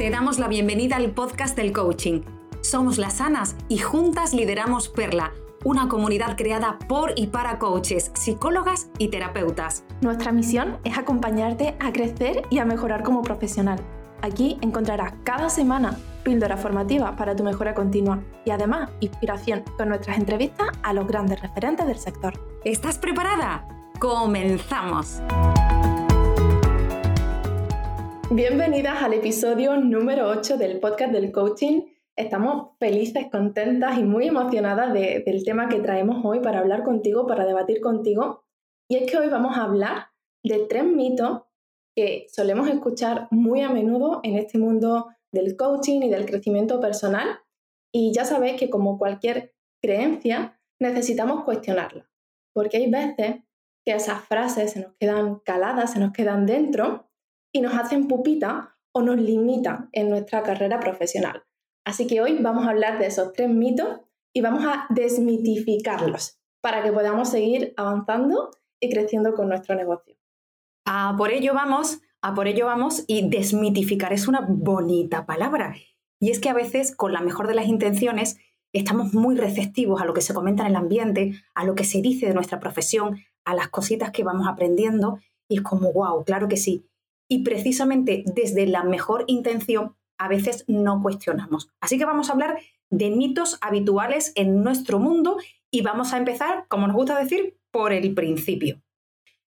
Te damos la bienvenida al podcast del coaching. Somos las Sanas y juntas lideramos Perla, una comunidad creada por y para coaches, psicólogas y terapeutas. Nuestra misión es acompañarte a crecer y a mejorar como profesional. Aquí encontrarás cada semana píldora formativa para tu mejora continua y además inspiración con nuestras entrevistas a los grandes referentes del sector. ¿Estás preparada? ¡Comenzamos! Bienvenidas al episodio número 8 del podcast del coaching. Estamos felices, contentas y muy emocionadas del tema que traemos hoy para hablar contigo, para debatir contigo. Y es que hoy vamos a hablar de tres mitos que solemos escuchar muy a menudo en este mundo del coaching y del crecimiento personal. Y ya sabéis que como cualquier creencia, necesitamos cuestionarla. Porque hay veces que esas frases se nos quedan caladas, se nos quedan dentro y nos hacen pupita o nos limitan en nuestra carrera profesional. Así que hoy vamos a hablar de esos tres mitos y vamos a desmitificarlos para que podamos seguir avanzando y creciendo con nuestro negocio. A por ello vamos, a por ello vamos y desmitificar es una bonita palabra. Y es que a veces con la mejor de las intenciones estamos muy receptivos a lo que se comenta en el ambiente, a lo que se dice de nuestra profesión, a las cositas que vamos aprendiendo y es como, wow, claro que sí. Y precisamente desde la mejor intención a veces no cuestionamos. Así que vamos a hablar de mitos habituales en nuestro mundo y vamos a empezar, como nos gusta decir, por el principio.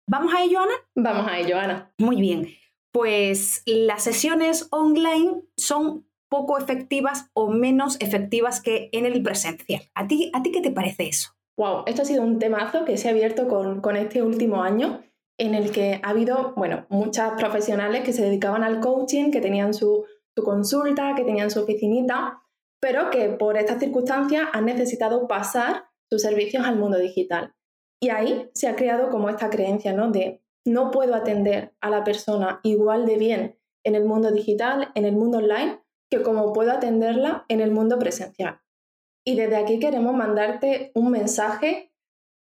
¿Vamos a ello, Ana? Vamos a ello, Ana. Muy bien. Pues las sesiones online son poco efectivas o menos efectivas que en el presencial. ¿A ti, a ti qué te parece eso? Wow, esto ha sido un temazo que se ha abierto con, con este último año en el que ha habido, bueno, muchas profesionales que se dedicaban al coaching, que tenían su, consulta, que tenían su oficinita, pero que por estas circunstancias han necesitado pasar sus servicios al mundo digital. Y ahí se ha creado como esta creencia, ¿no? De no puedo atender a la persona igual de bien en el mundo digital, en el mundo online, que como puedo atenderla en el mundo presencial. Y desde aquí queremos mandarte un mensaje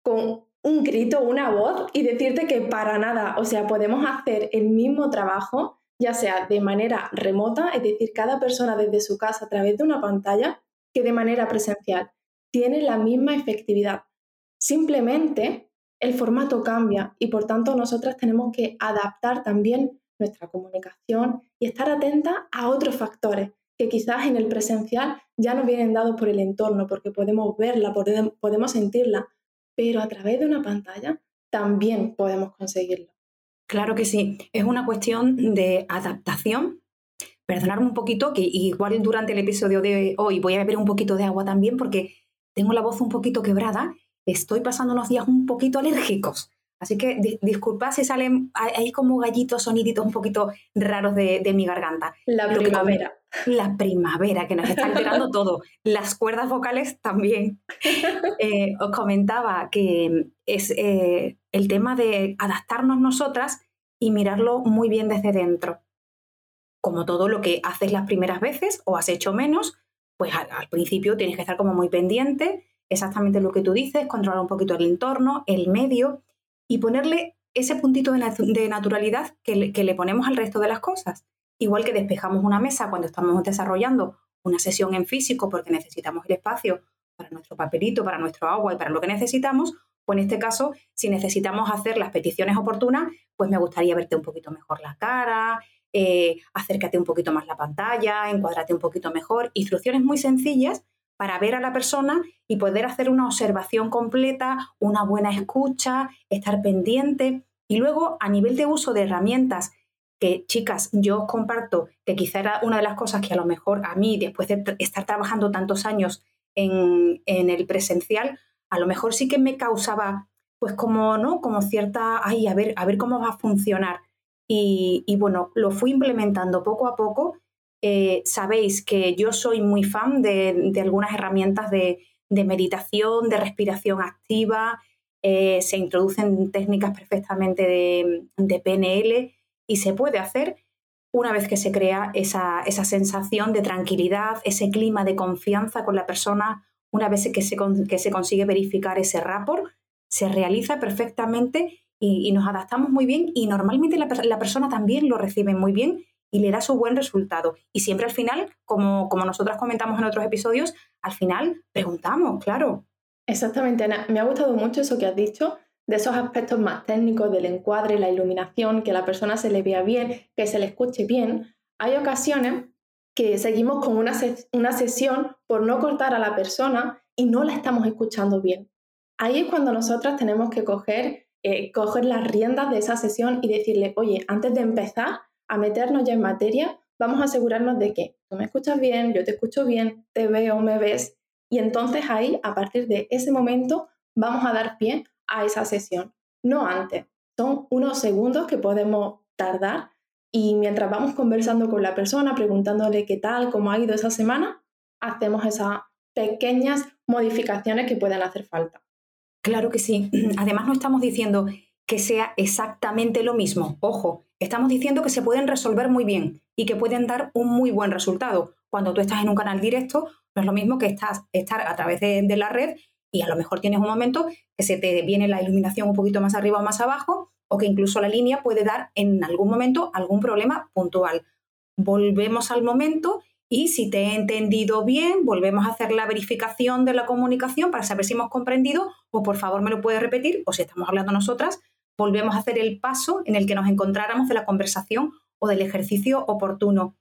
con un grito, una voz y decirte que para nada, o sea, podemos hacer el mismo trabajo, ya sea de manera remota, es decir, cada persona desde su casa a través de una pantalla, que de manera presencial. Tiene la misma efectividad. Simplemente el formato cambia y por tanto nosotras tenemos que adaptar también nuestra comunicación y estar atenta a otros factores que quizás en el presencial ya nos vienen dados por el entorno, porque podemos verla, podemos sentirla, pero a través de una pantalla también podemos conseguirlo. Claro que sí, es una cuestión de adaptación. Perdonadme un poquito, que igual durante el episodio de hoy voy a beber un poquito de agua también porque tengo la voz un poquito quebrada, estoy pasando unos días un poquito alérgicos. Así que disculpad si salen ahí como gallitos, soniditos un poquito raros de, mi garganta. La primavera. La primavera, que nos está alterando todo. Las cuerdas vocales también. Eh, os comentaba que es eh, el tema de adaptarnos nosotras y mirarlo muy bien desde dentro. Como todo lo que haces las primeras veces o has hecho menos, pues al, al principio tienes que estar como muy pendiente, exactamente lo que tú dices, controlar un poquito el entorno, el medio y ponerle ese puntito de, naturalidad que le, ponemos al resto de las cosas. Igual que despejamos una mesa cuando estamos desarrollando una sesión en físico porque necesitamos el espacio para nuestro papelito, para nuestro agua y para lo que necesitamos, pues en este caso, si necesitamos hacer las peticiones oportunas, pues me gustaría verte un poquito mejor la cara, eh, acércate un poquito más la pantalla, encuádrate un poquito mejor. Instrucciones muy sencillas para ver a la persona y poder hacer una observación completa, una buena escucha, estar pendiente. Y luego, a nivel de uso de herramientas, que chicas, yo os comparto que quizá era una de las cosas que a lo mejor a mí, después de estar trabajando tantos años en, el presencial, a lo mejor sí que me causaba, pues como, ¿no? Como cierta, ay, a ver, a ver cómo va a funcionar. Y, bueno, lo fui implementando poco a poco eh, sabéis que yo soy muy fan de, algunas herramientas de, meditación, de respiración activa, eh, se introducen técnicas perfectamente de, PNL y se puede hacer una vez que se crea esa, sensación de tranquilidad, ese clima de confianza con la persona, una vez que se, que se consigue verificar ese rapport, se realiza perfectamente y, nos adaptamos muy bien y normalmente la, la persona también lo recibe muy bien y le da su buen resultado. Y siempre al final, como, como nosotras comentamos en otros episodios, al final preguntamos, claro. Exactamente, Ana. Me ha gustado mucho eso que has dicho, de esos aspectos más técnicos del encuadre, la iluminación, que la persona se le vea bien, que se le escuche bien. Hay ocasiones que seguimos con una, una sesión por no cortar a la persona y no la estamos escuchando bien. Ahí es cuando nosotras tenemos que coger, eh, coger las riendas de esa sesión y decirle, oye, antes de empezar a meternos ya en materia, vamos a asegurarnos de que tú me escuchas bien, yo te escucho bien, te veo, me ves. Y entonces ahí, a partir de ese momento, vamos a dar pie a esa sesión. No antes. Son unos segundos que podemos tardar y mientras vamos conversando con la persona, preguntándole qué tal, cómo ha ido esa semana, hacemos esas pequeñas modificaciones que pueden hacer falta. Claro que sí. Además, no estamos diciendo que sea exactamente lo mismo. Ojo, estamos diciendo que se pueden resolver muy bien y que pueden dar un muy buen resultado. Cuando tú estás en un canal directo, no es lo mismo que estás, estar a través de, de la red y a lo mejor tienes un momento que se te viene la iluminación un poquito más arriba o más abajo o que incluso la línea puede dar en algún momento algún problema puntual. Volvemos al momento y si te he entendido bien, volvemos a hacer la verificación de la comunicación para saber si hemos comprendido o por favor me lo puedes repetir o si estamos hablando nosotras, volvemos a hacer el paso en el que nos encontráramos de la conversación o del ejercicio oportuno.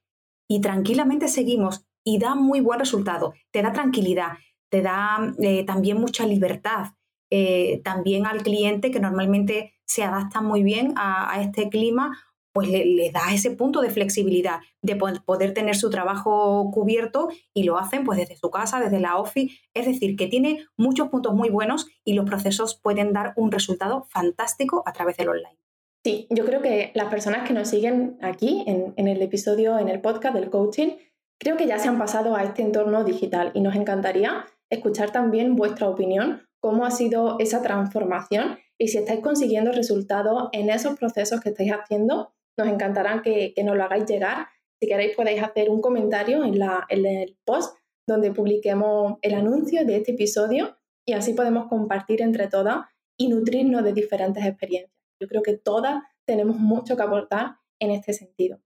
Y tranquilamente seguimos y da muy buen resultado, te da tranquilidad, te da eh, también mucha libertad, eh, también al cliente que normalmente se adapta muy bien a, este clima, pues le, da ese punto de flexibilidad, de poder tener su trabajo cubierto y lo hacen pues desde su casa, desde la office. Es decir, que tiene muchos puntos muy buenos y los procesos pueden dar un resultado fantástico a través del online. Sí, yo creo que las personas que nos siguen aquí en, en el episodio, en el podcast del coaching, creo que ya se han pasado a este entorno digital y nos encantaría escuchar también vuestra opinión cómo ha sido esa transformación y si estáis consiguiendo resultados en esos procesos que estáis haciendo, nos encantará que, nos lo hagáis llegar. Si queréis podéis hacer un comentario en, la, en el post donde publiquemos el anuncio de este episodio y así podemos compartir entre todas y nutrirnos de diferentes experiencias. Yo creo que todas tenemos mucho que aportar en este sentido.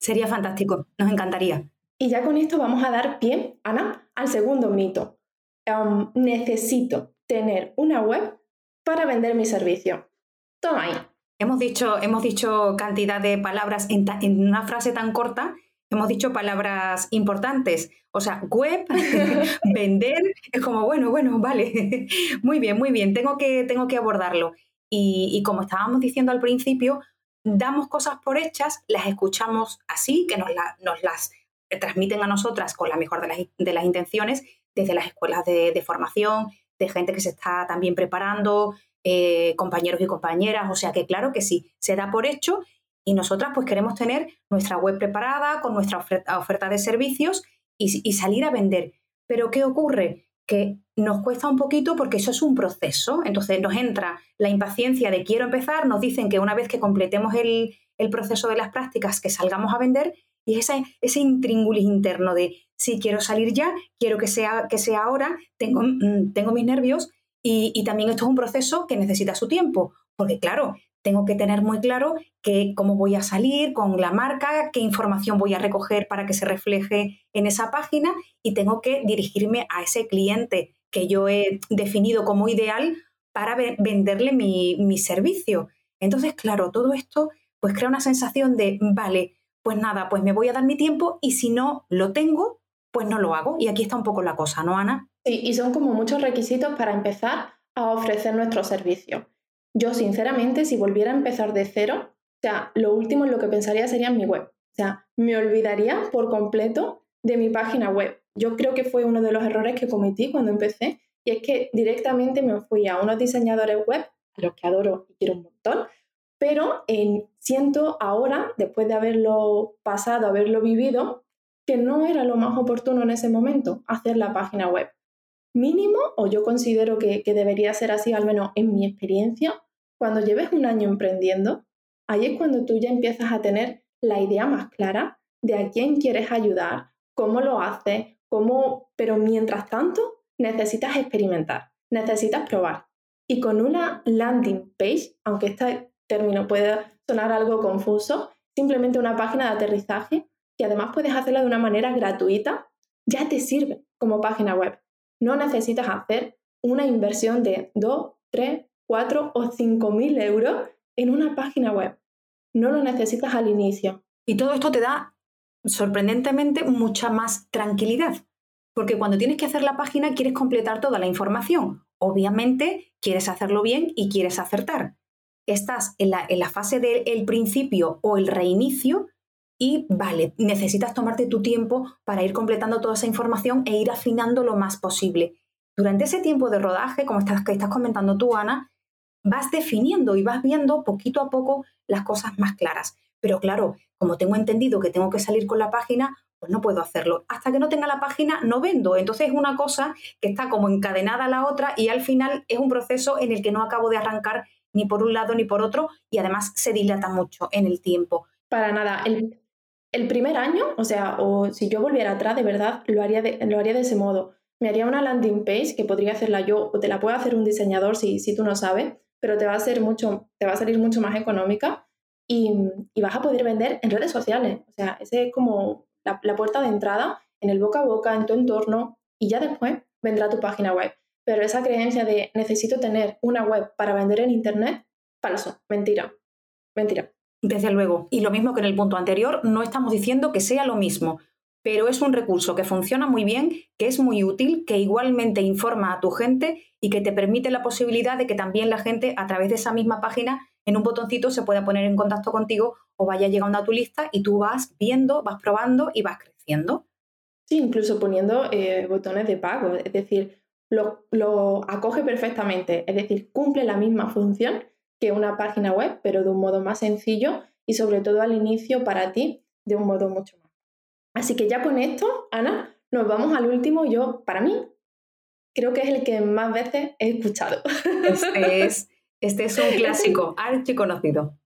Sería fantástico, nos encantaría. Y ya con esto vamos a dar pie, Ana, al segundo mito. Necesito tener una web para vender mi servicio. Toma ahí. Hemos dicho, hemos dicho cantidad de palabras en, una frase tan corta, hemos dicho palabras importantes. O sea, web, vender, es como, bueno, bueno, vale. muy bien, muy bien, tengo que, tengo que abordarlo. Y, como estábamos diciendo al principio, damos cosas por hechas, las escuchamos así, que nos, nos las transmiten a nosotras con la mejor de las, de las intenciones, desde las escuelas de, formación, de gente que se está también preparando, eh, compañeros y compañeras, o sea que claro que sí, se da por hecho y nosotras pues queremos tener nuestra web preparada con nuestra oferta, de servicios y, salir a vender. Pero ¿qué ocurre? Que nos cuesta un poquito porque eso es un proceso, entonces nos entra la impaciencia de quiero empezar, nos dicen que una vez que completemos el proceso de las prácticas que salgamos a vender y ese, ese intríngulis interno de si quiero salir ya, quiero que sea, que sea ahora, tengo, mm, tengo mis nervios y, también esto es un proceso que necesita su tiempo, porque claro, tengo que tener muy claro que, cómo voy a salir con la marca, qué información voy a recoger para que se refleje en esa página y tengo que dirigirme a ese cliente que yo he definido como ideal para venderle mi, mi servicio. Entonces, claro, todo esto pues crea una sensación de, vale, pues nada, pues me voy a dar mi tiempo y si no lo tengo, pues no lo hago. Y aquí está un poco la cosa, ¿no, Ana? Sí, y son como muchos requisitos para empezar a ofrecer nuestro servicio. Yo, sinceramente, si volviera a empezar de cero, o sea, lo último en lo que pensaría sería en mi web. O sea, me olvidaría por completo de mi página web. Yo creo que fue uno de los errores que cometí cuando empecé, y es que directamente me fui a unos diseñadores web, a los que adoro y quiero un montón, pero siento ahora, después de haberlo pasado, haberlo vivido, que no era lo más oportuno en ese momento hacer la página web. Mínimo, o yo considero que, debería ser así, al menos en mi experiencia, cuando lleves un año emprendiendo, ahí es cuando tú ya empiezas a tener la idea más clara de a quién quieres ayudar, cómo lo haces, cómo... Pero mientras tanto, necesitas experimentar, necesitas probar. Y con una landing page, aunque esta término puede sonar algo confuso, simplemente una página de aterrizaje que además puedes hacerla de una manera gratuita, ya te sirve como página web. No necesitas hacer una inversión de 2, 3, 4 o 5 mil euros en una página web. No lo necesitas al inicio. Y todo esto te da, sorprendentemente, mucha más tranquilidad. Porque cuando tienes que hacer la página quieres completar toda la información. Obviamente quieres hacerlo bien y quieres acertar. Estás en la, en la fase del principio o el reinicio y vale, necesitas tomarte tu tiempo para ir completando toda esa información e ir afinando lo más posible. Durante ese tiempo de rodaje, como estás, que estás comentando tú, Ana, vas definiendo y vas viendo poquito a poco las cosas más claras. Pero claro, como tengo entendido que tengo que salir con la página, pues no puedo hacerlo. Hasta que no tenga la página, no vendo. Entonces es una cosa que está como encadenada a la otra y al final es un proceso en el que no acabo de arrancar ni por un lado ni por otro y además se dilata mucho en el tiempo. Para nada. El, el primer año, o sea, o si yo volviera atrás, de verdad, lo haría de, lo haría de ese modo. Me haría una landing page que podría hacerla yo o te la puede hacer un diseñador si, si tú no sabes, pero te va a, ser mucho, te va a salir mucho más económica y, vas a poder vender en redes sociales. O sea, ese es como la, la puerta de entrada en el boca a boca, en tu entorno y ya después vendrá tu página web. Pero esa creencia de necesito tener una web para vender en Internet, falso, mentira, mentira. Desde luego. Y lo mismo que en el punto anterior, no estamos diciendo que sea lo mismo, pero es un recurso que funciona muy bien, que es muy útil, que igualmente informa a tu gente y que te permite la posibilidad de que también la gente a través de esa misma página en un botoncito se pueda poner en contacto contigo o vaya llegando a tu lista y tú vas viendo, vas probando y vas creciendo. Sí, incluso poniendo eh, botones de pago, es decir, lo, lo acoge perfectamente, es decir, cumple la misma función que una página web, pero de un modo más sencillo y sobre todo al inicio para ti de un modo mucho más. Así que ya con esto, Ana, nos vamos al último. Yo, para mí, creo que es el que más veces he escuchado. Este es, este es un clásico, conocido.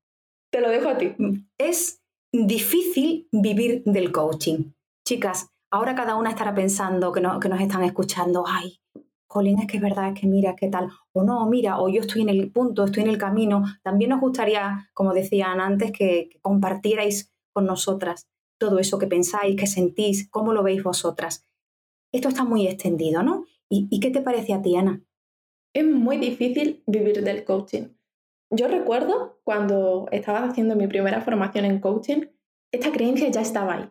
Te lo dejo a ti. Es difícil vivir del coaching. Chicas, ahora cada una estará pensando que, no, que nos están escuchando, ay, Colin, es que es verdad, es que mira, qué tal, o no, mira, o yo estoy en el punto, estoy en el camino. También nos gustaría, como decían antes, que, compartierais con nosotras todo eso que pensáis, que sentís, cómo lo veis vosotras. Esto está muy extendido, ¿no? ¿Y, qué te parece a ti, Ana? Es muy difícil vivir del coaching. Yo recuerdo cuando estaba haciendo mi primera formación en coaching, esta creencia ya estaba ahí.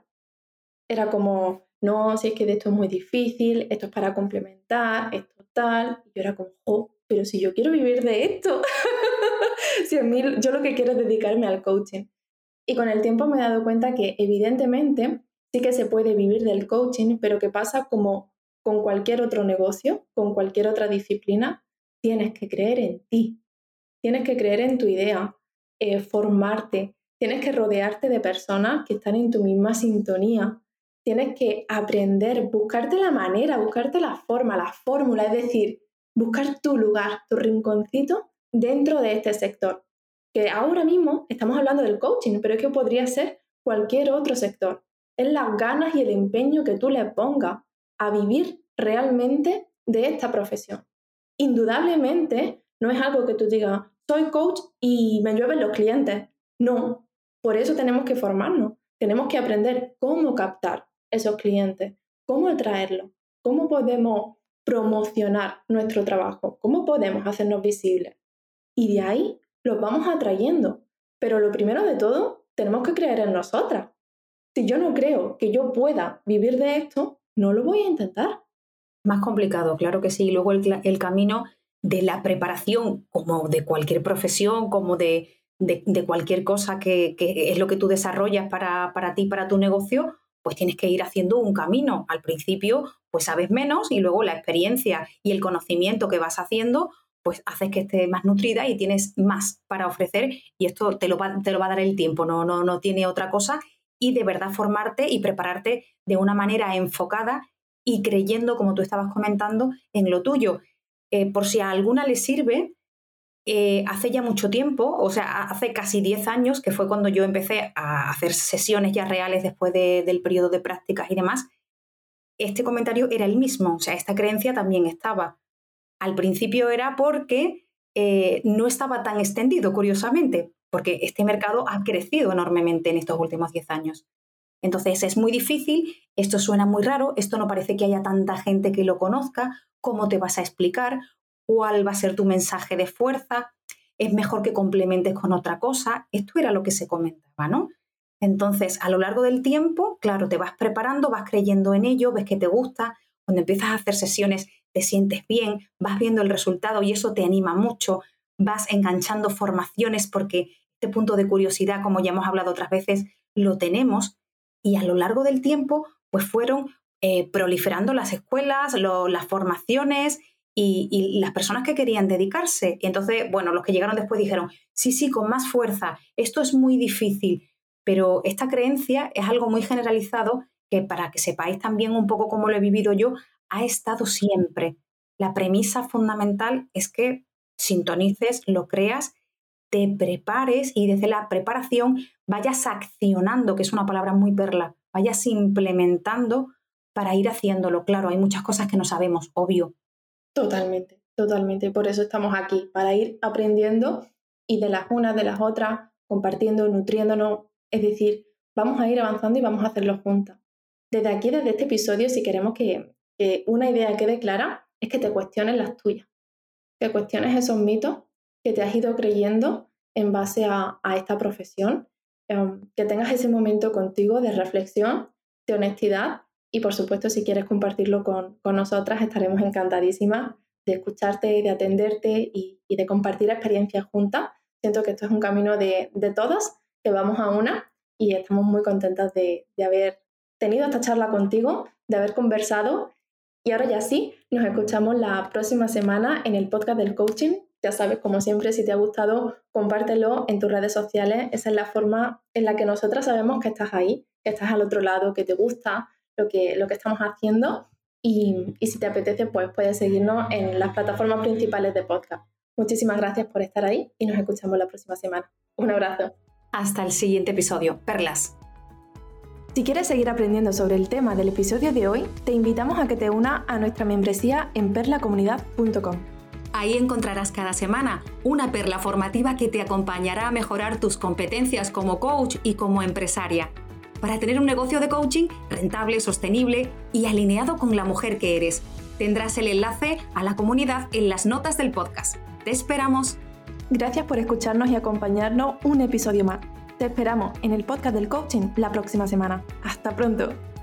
Era como, no, si es que de esto es muy difícil, esto es para complementar, esto tal. Y yo era como, oh, pero si yo quiero vivir de esto, si a mí, yo lo que quiero es dedicarme al coaching. Y con el tiempo me he dado cuenta que evidentemente sí que se puede vivir del coaching, pero que pasa como con cualquier otro negocio, con cualquier otra disciplina, tienes que creer en ti, tienes que creer en tu idea, eh, formarte, tienes que rodearte de personas que están en tu misma sintonía, tienes que aprender, buscarte la manera, buscarte la forma, la fórmula, es decir, buscar tu lugar, tu rinconcito dentro de este sector que ahora mismo estamos hablando del coaching, pero es que podría ser cualquier otro sector. Es las ganas y el empeño que tú le pongas a vivir realmente de esta profesión. Indudablemente no es algo que tú digas, soy coach y me llueven los clientes. No, por eso tenemos que formarnos, tenemos que aprender cómo captar esos clientes, cómo atraerlos, cómo podemos promocionar nuestro trabajo, cómo podemos hacernos visibles. Y de ahí los vamos atrayendo. Pero lo primero de todo, tenemos que creer en nosotras. Si yo no creo que yo pueda vivir de esto, no lo voy a intentar. Más complicado, claro que sí. Luego el, camino de la preparación, como de cualquier profesión, como de, de, cualquier cosa que, que, es lo que tú desarrollas para, para ti, para tu negocio, pues tienes que ir haciendo un camino. Al principio, pues sabes menos y luego la experiencia y el conocimiento que vas haciendo, pues haces que esté más nutrida y tienes más para ofrecer y esto te lo va, te lo va a dar el tiempo, no, no, no tiene otra cosa y de verdad formarte y prepararte de una manera enfocada y creyendo, como tú estabas comentando, en lo tuyo. Eh, por si a alguna le sirve, eh, hace ya mucho tiempo, o sea, hace casi 10 años, que fue cuando yo empecé a hacer sesiones ya reales después del periodo de prácticas y demás, este comentario era el mismo, o sea, esta creencia también estaba. Al principio era porque eh, no estaba tan extendido, curiosamente, porque este mercado ha crecido enormemente en estos últimos 10 años. Entonces es muy difícil, esto suena muy raro, esto no parece que haya tanta gente que lo conozca, ¿cómo te vas a explicar? ¿Cuál va a ser tu mensaje de fuerza? ¿Es mejor que complementes con otra cosa? Esto era lo que se comentaba, ¿no? Entonces, a lo largo del tiempo, claro, te vas preparando, vas creyendo en ello, ves que te gusta, cuando empiezas a hacer sesiones te sientes bien, vas viendo el resultado y eso te anima mucho, vas enganchando formaciones porque este punto de curiosidad, como ya hemos hablado otras veces, lo tenemos y a lo largo del tiempo pues fueron eh, proliferando las escuelas, las formaciones y, las personas que querían dedicarse. Y entonces, bueno, los que llegaron después dijeron, sí, sí, con más fuerza, esto es muy difícil, pero esta creencia es algo muy generalizado que para que sepáis también un poco cómo lo he vivido yo, ha estado siempre. La premisa fundamental es que sintonices, lo creas, te prepares y desde la preparación vayas accionando, que es una palabra muy perla, vayas implementando para ir haciéndolo. Claro, hay muchas cosas que no sabemos, obvio. Totalmente, totalmente. Por eso estamos aquí, para ir aprendiendo y de las unas, de las otras, compartiendo, nutriéndonos. Es decir, vamos a ir avanzando y vamos a hacerlo juntas. Desde aquí, desde este episodio, si queremos que, una idea quede clara, es que te cuestiones las tuyas, que cuestiones esos mitos que te has ido creyendo en base a, esta profesión, em, que tengas ese momento contigo de reflexión, de honestidad y por supuesto si quieres compartirlo con, nosotras estaremos encantadísimas de escucharte, de atenderte y, de compartir experiencias juntas. Siento que esto es un camino de, de todas, que vamos a una y estamos muy contentas de, de haber tenido esta charla contigo, de haber conversado. Y ahora ya sí, nos escuchamos la próxima semana en el podcast del coaching. Ya sabes, como siempre, si te ha gustado, compártelo en tus redes sociales. Esa es la forma en la que nosotras sabemos que estás ahí, que estás al otro lado, que te gusta lo que, lo que estamos haciendo. Y, y si te apetece, pues puedes seguirnos en las plataformas principales de podcast. Muchísimas gracias por estar ahí y nos escuchamos la próxima semana. Un abrazo. Hasta el siguiente episodio. Perlas. Si quieres seguir aprendiendo sobre el tema del episodio de hoy, te invitamos a que te una a nuestra membresía en perlacomunidad.com. Ahí encontrarás cada semana una perla formativa que te acompañará a mejorar tus competencias como coach y como empresaria, para tener un negocio de coaching rentable, sostenible y alineado con la mujer que eres. Tendrás el enlace a la comunidad en las notas del podcast. Te esperamos. Gracias por escucharnos y acompañarnos un episodio más. Te esperamos en el podcast del coaching la próxima semana. Hasta pronto.